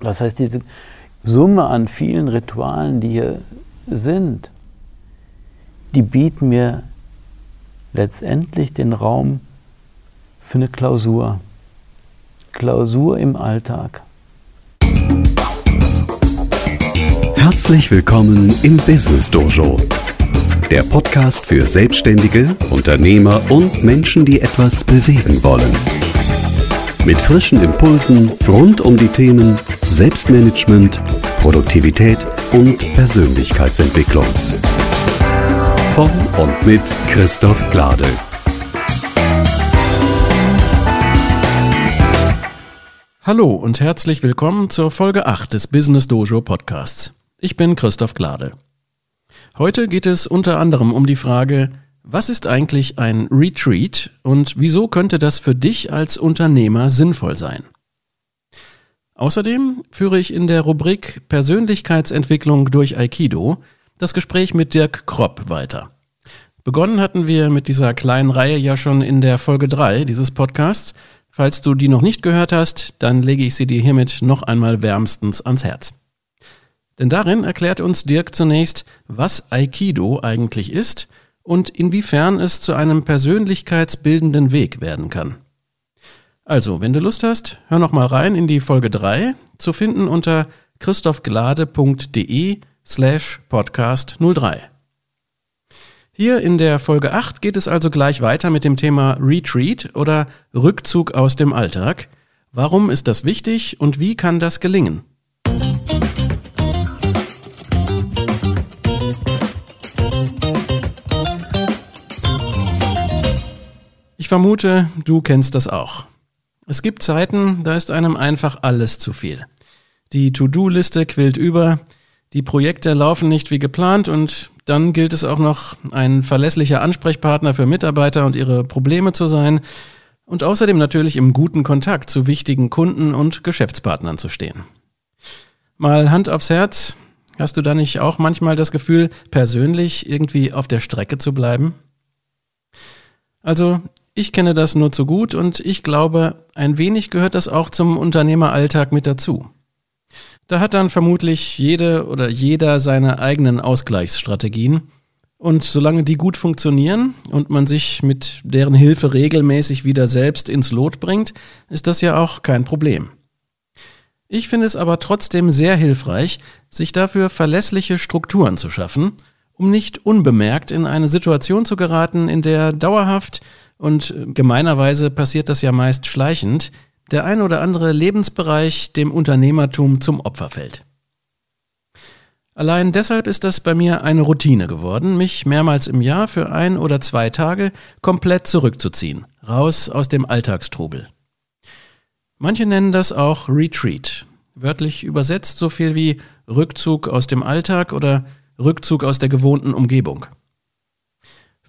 Das heißt, diese Summe an vielen Ritualen, die hier sind, die bieten mir letztendlich den Raum für eine Klausur. Klausur im Alltag. Herzlich willkommen im Business Dojo. Der Podcast für Selbstständige, Unternehmer und Menschen, die etwas bewegen wollen. Mit frischen Impulsen rund um die Themen Selbstmanagement, Produktivität und Persönlichkeitsentwicklung. Von und mit Christoph Glade. Hallo und herzlich willkommen zur Folge 8 des Business Dojo Podcasts. Ich bin Christoph Glade. Heute geht es unter anderem um die Frage, was ist eigentlich ein Retreat und wieso könnte das für dich als Unternehmer sinnvoll sein? Außerdem führe ich in der Rubrik Persönlichkeitsentwicklung durch Aikido das Gespräch mit Dirk Kropp weiter. Begonnen hatten wir mit dieser kleinen Reihe ja schon in der Folge 3 dieses Podcasts. Falls du die noch nicht gehört hast, dann lege ich sie dir hiermit noch einmal wärmstens ans Herz. Denn darin erklärt uns Dirk zunächst, was Aikido eigentlich ist – und inwiefern es zu einem persönlichkeitsbildenden Weg werden kann. Also, wenn du Lust hast, hör noch mal rein in die Folge 3, zu finden unter christophglade.de slash podcast 03. Hier in der Folge 8 geht es also gleich weiter mit dem Thema Retreat oder Rückzug aus dem Alltag. Warum ist das wichtig und wie kann das gelingen? Ich vermute, du kennst das auch. Es gibt Zeiten, da ist einem einfach alles zu viel. Die To-Do-Liste quillt über, die Projekte laufen nicht wie geplant und dann gilt es auch noch, ein verlässlicher Ansprechpartner für Mitarbeiter und ihre Probleme zu sein und außerdem natürlich im guten Kontakt zu wichtigen Kunden und Geschäftspartnern zu stehen. Mal Hand aufs Herz, hast du da nicht auch manchmal das Gefühl, persönlich irgendwie auf der Strecke zu bleiben? Also ich kenne das nur zu gut und ich glaube, ein wenig gehört das auch zum Unternehmeralltag mit dazu. Da hat dann vermutlich jede oder jeder seine eigenen Ausgleichsstrategien. Und solange die gut funktionieren und man sich mit deren Hilfe regelmäßig wieder selbst ins Lot bringt, ist das ja auch kein Problem. Ich finde es aber trotzdem sehr hilfreich, sich dafür verlässliche Strukturen zu schaffen, um nicht unbemerkt in eine Situation zu geraten, in der dauerhaft und gemeinerweise passiert das ja meist schleichend, der ein oder andere Lebensbereich dem Unternehmertum zum Opfer fällt. Allein deshalb ist das bei mir eine Routine geworden, mich mehrmals im Jahr für ein oder zwei Tage komplett zurückzuziehen, raus aus dem Alltagstrubel. Manche nennen das auch Retreat, wörtlich übersetzt so viel wie Rückzug aus dem Alltag oder Rückzug aus der gewohnten Umgebung.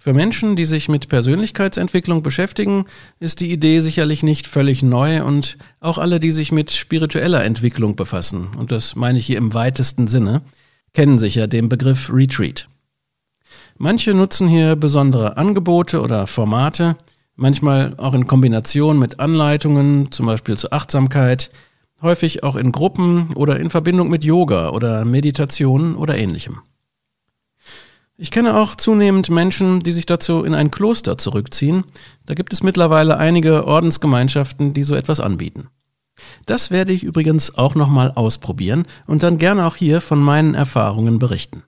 Für Menschen, die sich mit Persönlichkeitsentwicklung beschäftigen, ist die Idee sicherlich nicht völlig neu und auch alle, die sich mit spiritueller Entwicklung befassen, und das meine ich hier im weitesten Sinne, kennen sicher den Begriff Retreat. Manche nutzen hier besondere Angebote oder Formate, manchmal auch in Kombination mit Anleitungen, zum Beispiel zur Achtsamkeit, häufig auch in Gruppen oder in Verbindung mit Yoga oder Meditation oder ähnlichem. Ich kenne auch zunehmend Menschen, die sich dazu in ein Kloster zurückziehen. Da gibt es mittlerweile einige Ordensgemeinschaften, die so etwas anbieten. Das werde ich übrigens auch nochmal ausprobieren und dann gerne auch hier von meinen Erfahrungen berichten.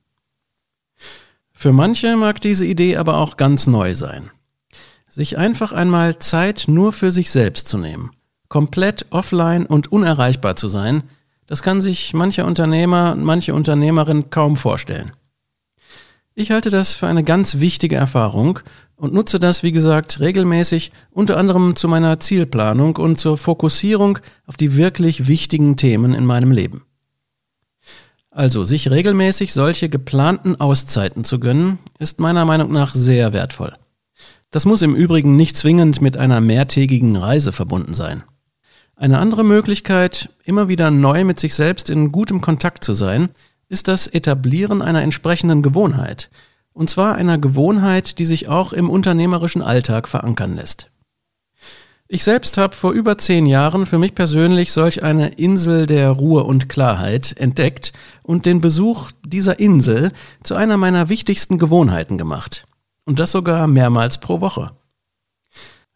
Für manche mag diese Idee aber auch ganz neu sein. Sich einfach einmal Zeit nur für sich selbst zu nehmen, komplett offline und unerreichbar zu sein, das kann sich mancher Unternehmer und manche Unternehmerin kaum vorstellen. Ich halte das für eine ganz wichtige Erfahrung und nutze das, wie gesagt, regelmäßig, unter anderem zu meiner Zielplanung und zur Fokussierung auf die wirklich wichtigen Themen in meinem Leben. Also, sich regelmäßig solche geplanten Auszeiten zu gönnen, ist meiner Meinung nach sehr wertvoll. Das muss im Übrigen nicht zwingend mit einer mehrtägigen Reise verbunden sein. Eine andere Möglichkeit, immer wieder neu mit sich selbst in gutem Kontakt zu sein, ist das Etablieren einer entsprechenden Gewohnheit. Und zwar einer Gewohnheit, die sich auch im unternehmerischen Alltag verankern lässt. Ich selbst habe vor über zehn Jahren für mich persönlich solch eine Insel der Ruhe und Klarheit entdeckt und den Besuch dieser Insel zu einer meiner wichtigsten Gewohnheiten gemacht. Und das sogar mehrmals pro Woche.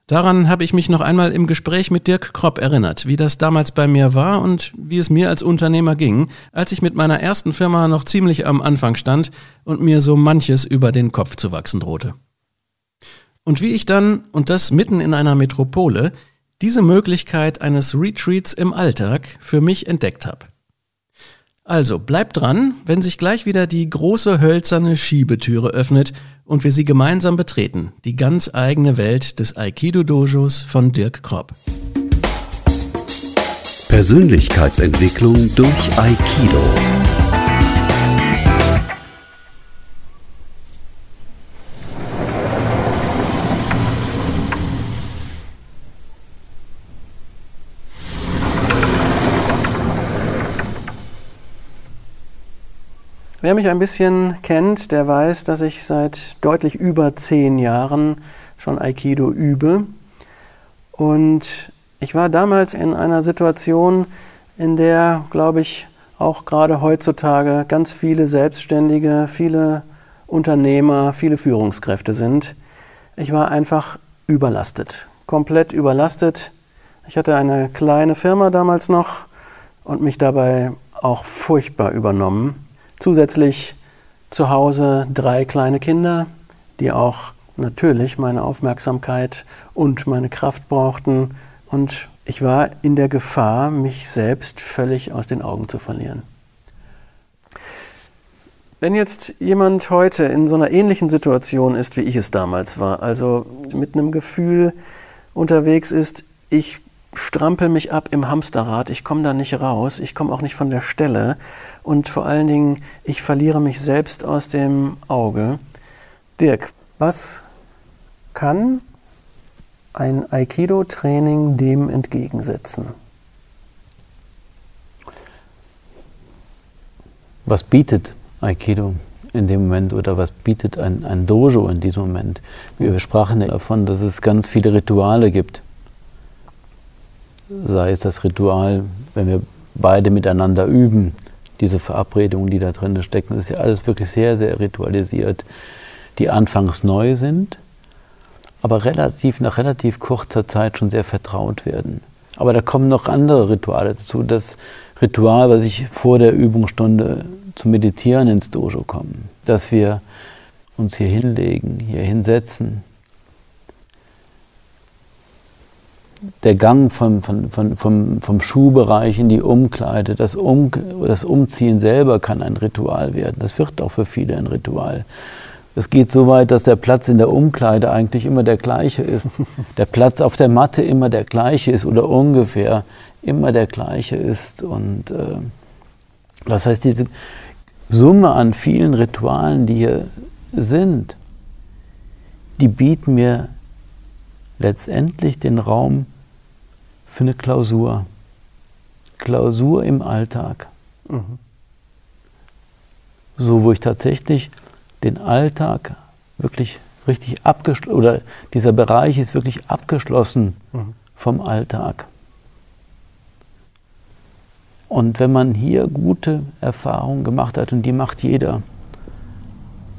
Daran habe ich mich noch einmal im Gespräch mit Dirk Kropp erinnert, wie das damals bei mir war und wie es mir als Unternehmer ging, als ich mit meiner ersten Firma noch ziemlich am Anfang stand und mir so manches über den Kopf zu wachsen drohte. Und wie ich dann, und das mitten in einer Metropole, diese Möglichkeit eines Retreats im Alltag für mich entdeckt habe. Also bleibt dran, wenn sich gleich wieder die große hölzerne Schiebetüre öffnet und wir sie gemeinsam betreten, die ganz eigene Welt des Aikido-Dojos von Dirk Kropp. Persönlichkeitsentwicklung durch Aikido. Wer mich ein bisschen kennt, der weiß, dass ich seit deutlich über zehn Jahren schon Aikido übe. Und ich war damals in einer Situation, in der, glaube ich, auch gerade heutzutage ganz viele Selbstständige, viele Unternehmer, viele Führungskräfte sind. Ich war einfach überlastet, komplett überlastet. Ich hatte eine kleine Firma damals noch und mich dabei auch furchtbar übernommen. Zusätzlich zu Hause drei kleine Kinder, die auch natürlich meine Aufmerksamkeit und meine Kraft brauchten. Und ich war in der Gefahr, mich selbst völlig aus den Augen zu verlieren. Wenn jetzt jemand heute in so einer ähnlichen Situation ist, wie ich es damals war, also mit einem Gefühl unterwegs ist, ich strampel mich ab im Hamsterrad, ich komme da nicht raus, ich komme auch nicht von der Stelle und vor allen Dingen, ich verliere mich selbst aus dem Auge. Dirk, was kann ein Aikido-Training dem entgegensetzen? Was bietet Aikido in dem Moment oder was bietet ein, ein Dojo in diesem Moment? Wir sprachen davon, dass es ganz viele Rituale gibt. Sei es das Ritual, wenn wir beide miteinander üben, diese Verabredungen, die da drin stecken, ist ja alles wirklich sehr, sehr ritualisiert, die anfangs neu sind, aber relativ, nach relativ kurzer Zeit schon sehr vertraut werden. Aber da kommen noch andere Rituale dazu. Das Ritual, was ich vor der Übungsstunde zum Meditieren ins Dojo kommen, dass wir uns hier hinlegen, hier hinsetzen, der Gang vom, vom, vom, vom Schuhbereich in die Umkleide, das, um, das Umziehen selber kann ein Ritual werden. Das wird auch für viele ein Ritual. Es geht so weit, dass der Platz in der Umkleide eigentlich immer der gleiche ist. Der Platz auf der Matte immer der gleiche ist oder ungefähr immer der gleiche ist. Und äh, das heißt, diese Summe an vielen Ritualen, die hier sind, die bieten mir letztendlich den Raum für eine Klausur. Klausur im Alltag. Mhm. So, wo ich tatsächlich den Alltag wirklich richtig abgeschlossen, oder dieser Bereich ist wirklich abgeschlossen mhm. vom Alltag. Und wenn man hier gute Erfahrungen gemacht hat, und die macht jeder,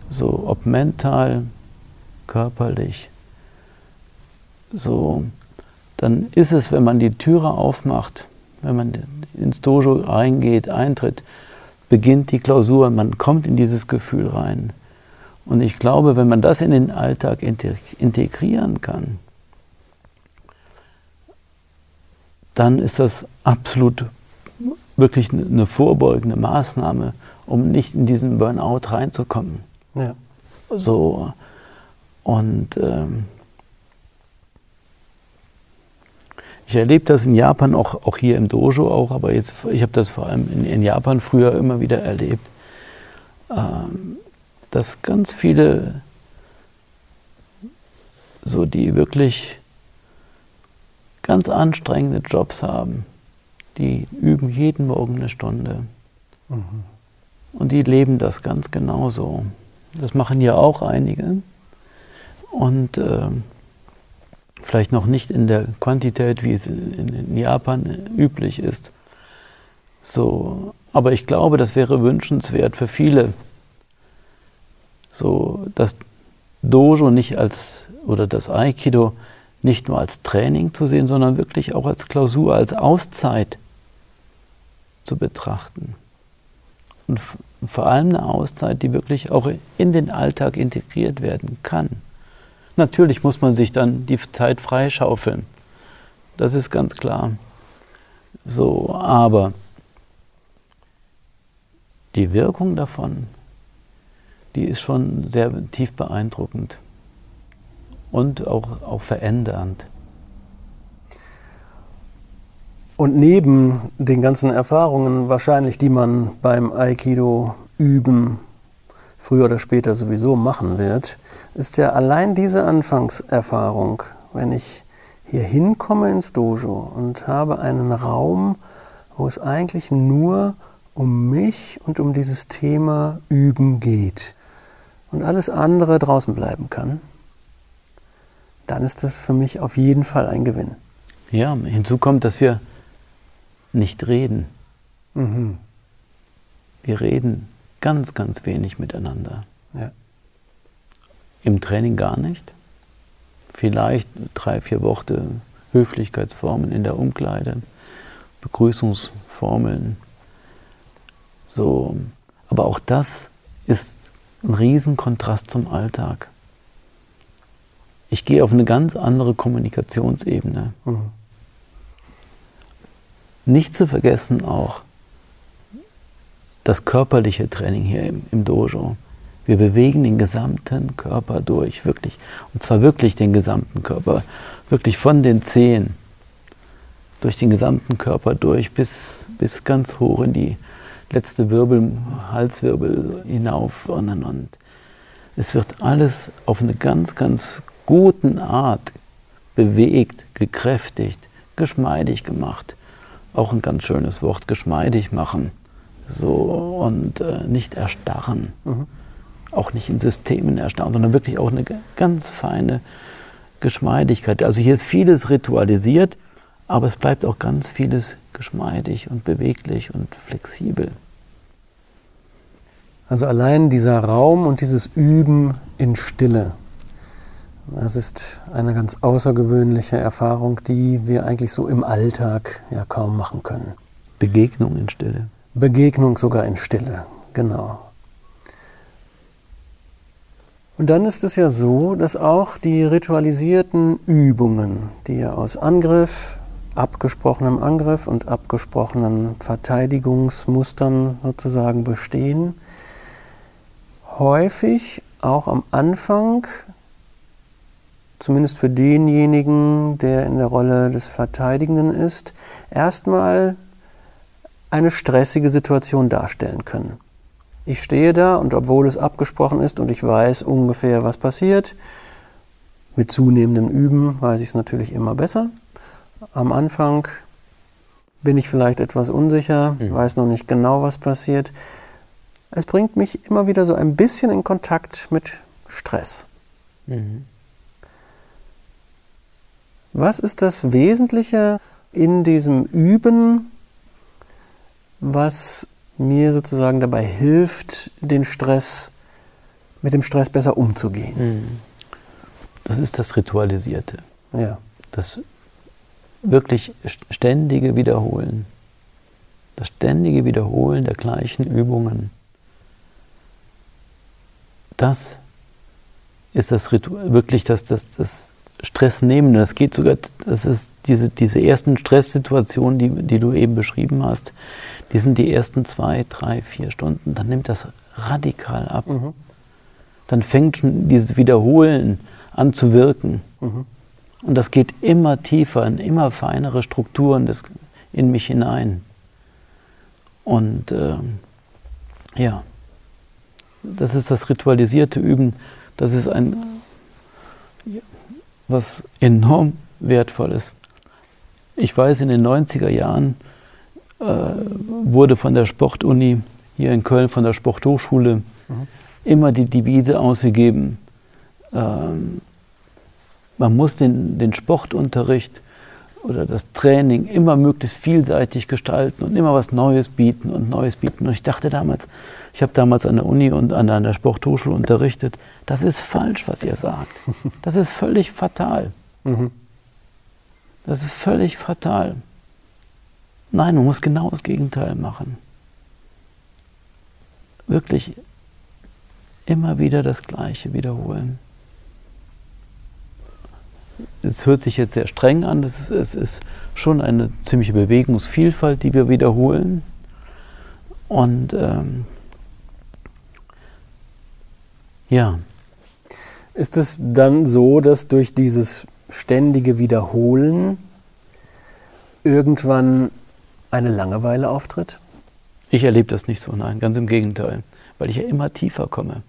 so ob mental, körperlich, so, dann ist es, wenn man die Türe aufmacht, wenn man ins Dojo reingeht, eintritt, beginnt die Klausur, man kommt in dieses Gefühl rein. Und ich glaube, wenn man das in den Alltag integrieren kann, dann ist das absolut wirklich eine vorbeugende Maßnahme, um nicht in diesen Burnout reinzukommen. Ja. So. Und ähm, Ich erlebe das in Japan, auch, auch hier im Dojo auch, aber jetzt, ich habe das vor allem in, in, Japan früher immer wieder erlebt, ähm, dass ganz viele, so die wirklich ganz anstrengende Jobs haben, die üben jeden Morgen eine Stunde. Mhm. Und die leben das ganz genauso. Das machen ja auch einige. Und äh, Vielleicht noch nicht in der Quantität, wie es in, Japan üblich ist. So, aber ich glaube, das wäre wünschenswert für viele, so das Dojo nicht als oder das Aikido nicht nur als Training zu sehen, sondern wirklich auch als Klausur, als Auszeit zu betrachten. Und vor allem eine Auszeit, die wirklich auch in den Alltag integriert werden kann. Natürlich muss man sich dann die Zeit freischaufeln. Das ist ganz klar. So, aber die Wirkung davon, die ist schon sehr tief beeindruckend und auch, auch verändernd. Und neben den ganzen Erfahrungen wahrscheinlich, die man beim Aikido üben, früher oder später sowieso machen wird, ist ja allein diese Anfangserfahrung, wenn ich hier hinkomme ins Dojo und habe einen Raum, wo es eigentlich nur um mich und um dieses Thema Üben geht und alles andere draußen bleiben kann, dann ist das für mich auf jeden Fall ein Gewinn. Ja, hinzu kommt, dass wir nicht reden. Mhm. Wir reden ganz, ganz wenig miteinander. Ja. Im Training gar nicht. Vielleicht drei, vier Worte Höflichkeitsformen in der Umkleide, Begrüßungsformeln. So. Aber auch das ist ein Riesenkontrast zum Alltag. Ich gehe auf eine ganz andere Kommunikationsebene. Mhm. Nicht zu vergessen auch das körperliche Training hier im, im Dojo. Wir bewegen den gesamten Körper durch, wirklich. Und zwar wirklich den gesamten Körper. Wirklich von den Zehen durch den gesamten Körper durch bis, bis ganz hoch in die letzte Wirbel, Halswirbel hinauf. Und, und es wird alles auf eine ganz, ganz guten Art bewegt, gekräftigt, geschmeidig gemacht auch ein ganz schönes Wort, geschmeidig machen. So und äh, nicht erstarren. Mhm. Auch nicht in Systemen erstarren, sondern wirklich auch eine ganz feine Geschmeidigkeit. Also hier ist vieles ritualisiert, aber es bleibt auch ganz vieles geschmeidig und beweglich und flexibel. Also allein dieser Raum und dieses Üben in Stille, das ist eine ganz außergewöhnliche Erfahrung, die wir eigentlich so im Alltag ja kaum machen können. Begegnung in Stille. Begegnung sogar in Stille, genau. Und dann ist es ja so, dass auch die ritualisierten Übungen, die ja aus Angriff, abgesprochenem Angriff und abgesprochenen Verteidigungsmustern sozusagen bestehen, häufig auch am Anfang zumindest für denjenigen, der in der Rolle des Verteidigenden ist, erstmal eine stressige Situation darstellen können. Ich stehe da und obwohl es abgesprochen ist und ich weiß ungefähr, was passiert, mit zunehmendem Üben weiß ich es natürlich immer besser. Am Anfang bin ich vielleicht etwas unsicher, mhm. weiß noch nicht genau, was passiert. Es bringt mich immer wieder so ein bisschen in Kontakt mit Stress. Mhm. Was ist das Wesentliche in diesem Üben, was mir sozusagen dabei hilft, den Stress, mit dem Stress besser umzugehen? Hm. Das ist das Ritualisierte. Ja. Das wirklich ständige Wiederholen. Das ständige Wiederholen der gleichen Übungen. Das ist das Ritual, wirklich das, das, das Stress nehmen. Das geht sogar, das ist diese, diese ersten Stresssituationen, die, die du eben beschrieben hast, die sind die ersten zwei, drei, vier Stunden. Dann nimmt das radikal ab. Mhm. Dann fängt schon dieses Wiederholen an zu wirken. Mhm. Und das geht immer tiefer in immer feinere Strukturen des, in mich hinein. Und äh, ja, das ist das ritualisierte Üben. Das ist ein was enorm wertvoll ist. Ich weiß, in den 90er Jahren äh, wurde von der Sportuni hier in Köln, von der Sporthochschule, mhm. immer die Devise ausgegeben, ähm, Man muss den, den Sportunterricht oder das Training immer möglichst vielseitig gestalten und immer was Neues bieten und Neues bieten. Und ich dachte damals, ich habe damals an der Uni und an der Sporthochschule unterrichtet, das ist falsch, was ihr sagt. Das ist völlig fatal. Mhm. Das ist völlig fatal. Nein, man muss genau das Gegenteil machen. Wirklich immer wieder das Gleiche wiederholen es hört sich jetzt sehr streng an, es ist, es ist schon eine ziemliche Bewegungsvielfalt, die wir wiederholen. Und ähm, ja. Ist es dann so, dass durch dieses ständige Wiederholen irgendwann eine Langeweile auftritt? Ich erlebe das nicht so, nein, ganz im Gegenteil, weil ich ja immer tiefer komme.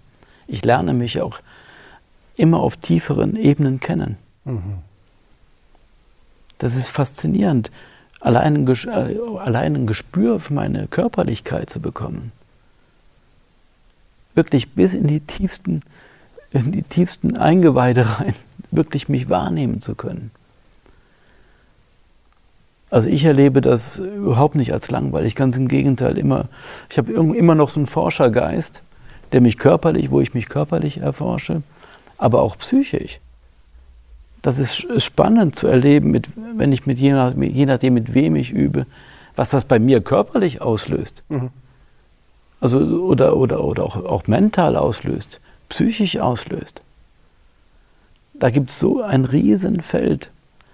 Ich lerne mich auch immer auf tieferen Ebenen kennen. Mhm. Das ist faszinierend, allein ein, äh, allein ein Gespür für meine Körperlichkeit zu bekommen. Wirklich bis in die tiefsten, in die tiefsten Eingeweide rein, wirklich mich wahrnehmen zu können. Also ich erlebe das überhaupt nicht als langweilig, ganz im Gegenteil. Immer, ich habe immer noch so einen Forschergeist, der mich körperlich, wo ich mich körperlich erforsche, aber auch psychisch das ist spannend zu erleben, mit, wenn ich mit je, nach, je nachdem, mit wem ich übe, was das bei mir körperlich auslöst. Mhm. Also, oder, oder, oder auch, auch mental auslöst, psychisch auslöst. Da gibt es so ein Riesenfeld.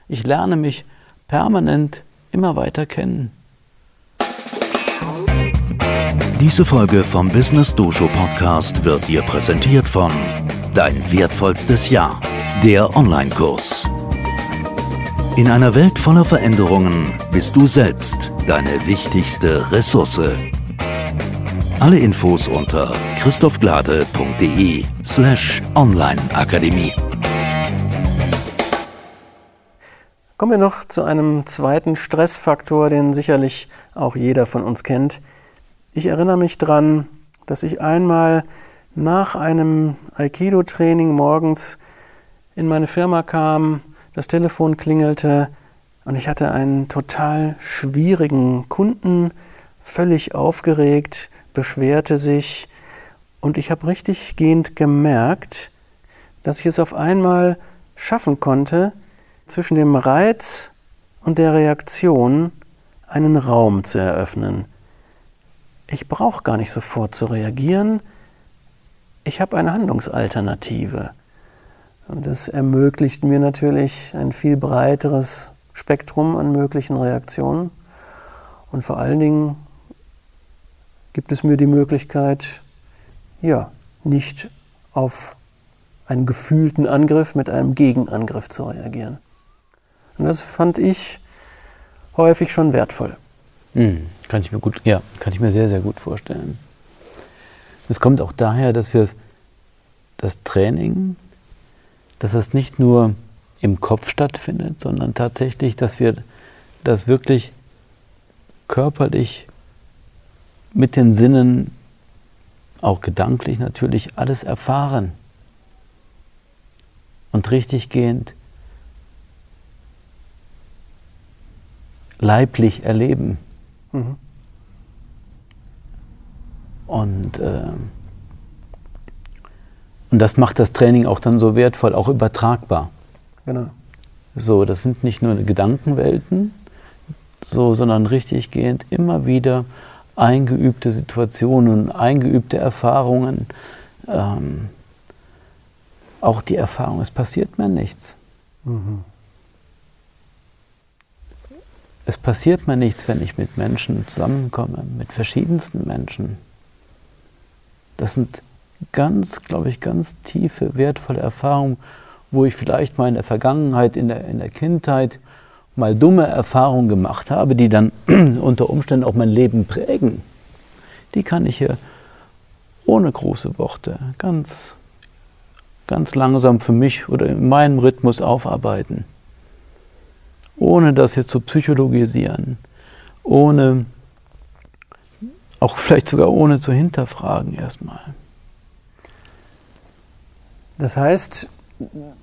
Ich lerne mich permanent immer weiter kennen. Diese Folge vom Business Dojo Podcast wird dir präsentiert von Dein wertvollstes Jahr der Online-Kurs. In einer Welt voller Veränderungen bist du selbst deine wichtigste Ressource. Alle Infos unter christophglade.de slash onlineakademie. Kommen wir noch zu einem zweiten Stressfaktor, den sicherlich auch jeder von uns kennt. Ich erinnere mich daran, dass ich einmal nach einem Aikido-Training morgens in meine Firma kam, das Telefon klingelte und ich hatte einen total schwierigen Kunden, völlig aufgeregt, beschwerte sich und ich habe richtig gehend gemerkt, dass ich es auf einmal schaffen konnte, zwischen dem Reiz und der Reaktion einen Raum zu eröffnen. Ich brauche gar nicht sofort zu reagieren, ich habe eine Handlungsalternative. Und das ermöglicht mir natürlich ein viel breiteres Spektrum an möglichen Reaktionen. Und vor allen Dingen gibt es mir die Möglichkeit, ja, nicht auf einen gefühlten Angriff mit einem Gegenangriff zu reagieren. Und das fand ich häufig schon wertvoll. Hm, kann ich mir gut, ja, kann ich mir sehr, sehr gut vorstellen. Es kommt auch daher, dass wir das Training dass es nicht nur im Kopf stattfindet, sondern tatsächlich, dass wir das wirklich körperlich mit den Sinnen, auch gedanklich natürlich, alles erfahren und richtiggehend leiblich erleben. Mhm. Und äh, und das macht das Training auch dann so wertvoll, auch übertragbar. Genau. So, das sind nicht nur Gedankenwelten, so, sondern richtig gehend immer wieder eingeübte Situationen, eingeübte Erfahrungen. Ähm, auch die Erfahrung, es passiert mir nichts. Mhm. Es passiert mir nichts, wenn ich mit Menschen zusammenkomme, mit verschiedensten Menschen. Das sind ganz, glaube ich, ganz tiefe, wertvolle Erfahrungen, wo ich vielleicht mal in der Vergangenheit, in der, in der Kindheit mal dumme Erfahrungen gemacht habe, die dann unter Umständen auch mein Leben prägen. Die kann ich hier ohne große Worte ganz, ganz langsam für mich oder in meinem Rhythmus aufarbeiten. Ohne das jetzt zu psychologisieren, ohne, auch vielleicht sogar ohne zu hinterfragen erstmal. Das heißt,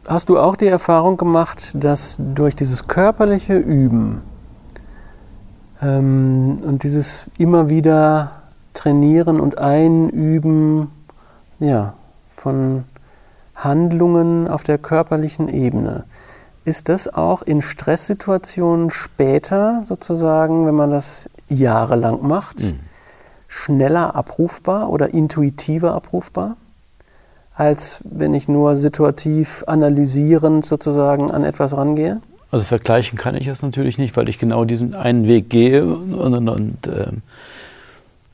hast du auch die Erfahrung gemacht, dass durch dieses körperliche Üben ähm, und dieses immer wieder Trainieren und Einüben ja, von Handlungen auf der körperlichen Ebene, ist das auch in Stresssituationen später sozusagen, wenn man das jahrelang macht, mhm. schneller abrufbar oder intuitiver abrufbar? Als wenn ich nur situativ analysierend sozusagen an etwas rangehe? Also vergleichen kann ich es natürlich nicht, weil ich genau diesen einen Weg gehe und, und, und äh,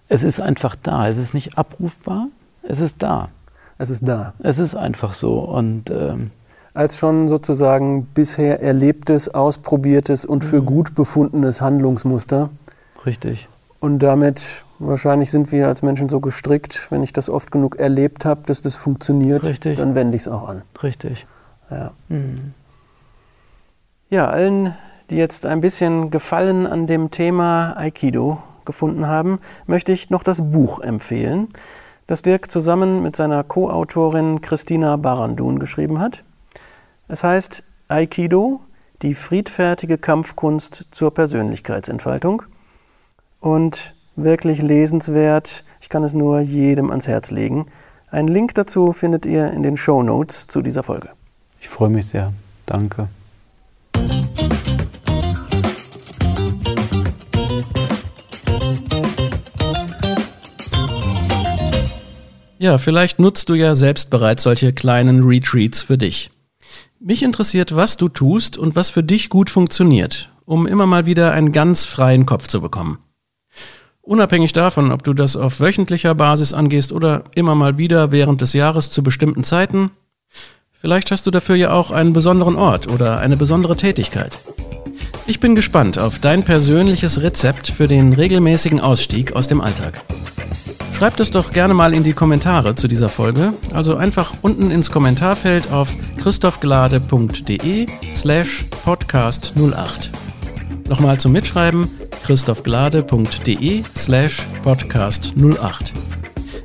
es ist einfach da. Es ist nicht abrufbar, es ist da. Es ist da. Es ist einfach so und ähm, als schon sozusagen bisher erlebtes, ausprobiertes und für mhm. gut befundenes Handlungsmuster. Richtig. Und damit wahrscheinlich sind wir als Menschen so gestrickt, wenn ich das oft genug erlebt habe, dass das funktioniert, Richtig. dann wende ich es auch an. Richtig. Ja. Mhm. ja, allen, die jetzt ein bisschen Gefallen an dem Thema Aikido gefunden haben, möchte ich noch das Buch empfehlen, das Dirk zusammen mit seiner Co-Autorin Christina Barandun geschrieben hat. Es heißt Aikido, die friedfertige Kampfkunst zur Persönlichkeitsentfaltung und wirklich lesenswert. Ich kann es nur jedem ans Herz legen. Einen Link dazu findet ihr in den Show Notes zu dieser Folge. Ich freue mich sehr. Danke. Ja, vielleicht nutzt du ja selbst bereits solche kleinen Retreats für dich. Mich interessiert, was du tust und was für dich gut funktioniert, um immer mal wieder einen ganz freien Kopf zu bekommen. Unabhängig davon, ob du das auf wöchentlicher Basis angehst oder immer mal wieder während des Jahres zu bestimmten Zeiten, vielleicht hast du dafür ja auch einen besonderen Ort oder eine besondere Tätigkeit. Ich bin gespannt auf dein persönliches Rezept für den regelmäßigen Ausstieg aus dem Alltag. Schreibt es doch gerne mal in die Kommentare zu dieser Folge, also einfach unten ins Kommentarfeld auf christophglade.de slash podcast 08. Nochmal zum Mitschreiben christophglade.de slash podcast 08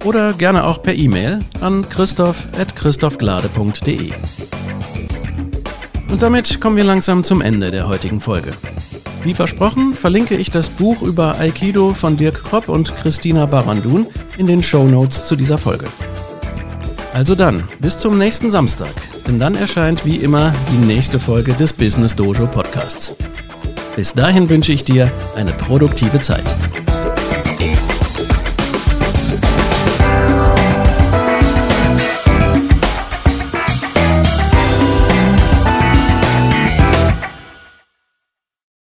oder gerne auch per E-Mail an christoph.christophglade.de. Und damit kommen wir langsam zum Ende der heutigen Folge. Wie versprochen, verlinke ich das Buch über Aikido von Dirk Kropp und Christina Barandun in den Show Notes zu dieser Folge. Also dann, bis zum nächsten Samstag, denn dann erscheint wie immer die nächste Folge des Business Dojo Podcasts. Bis dahin wünsche ich dir eine produktive Zeit.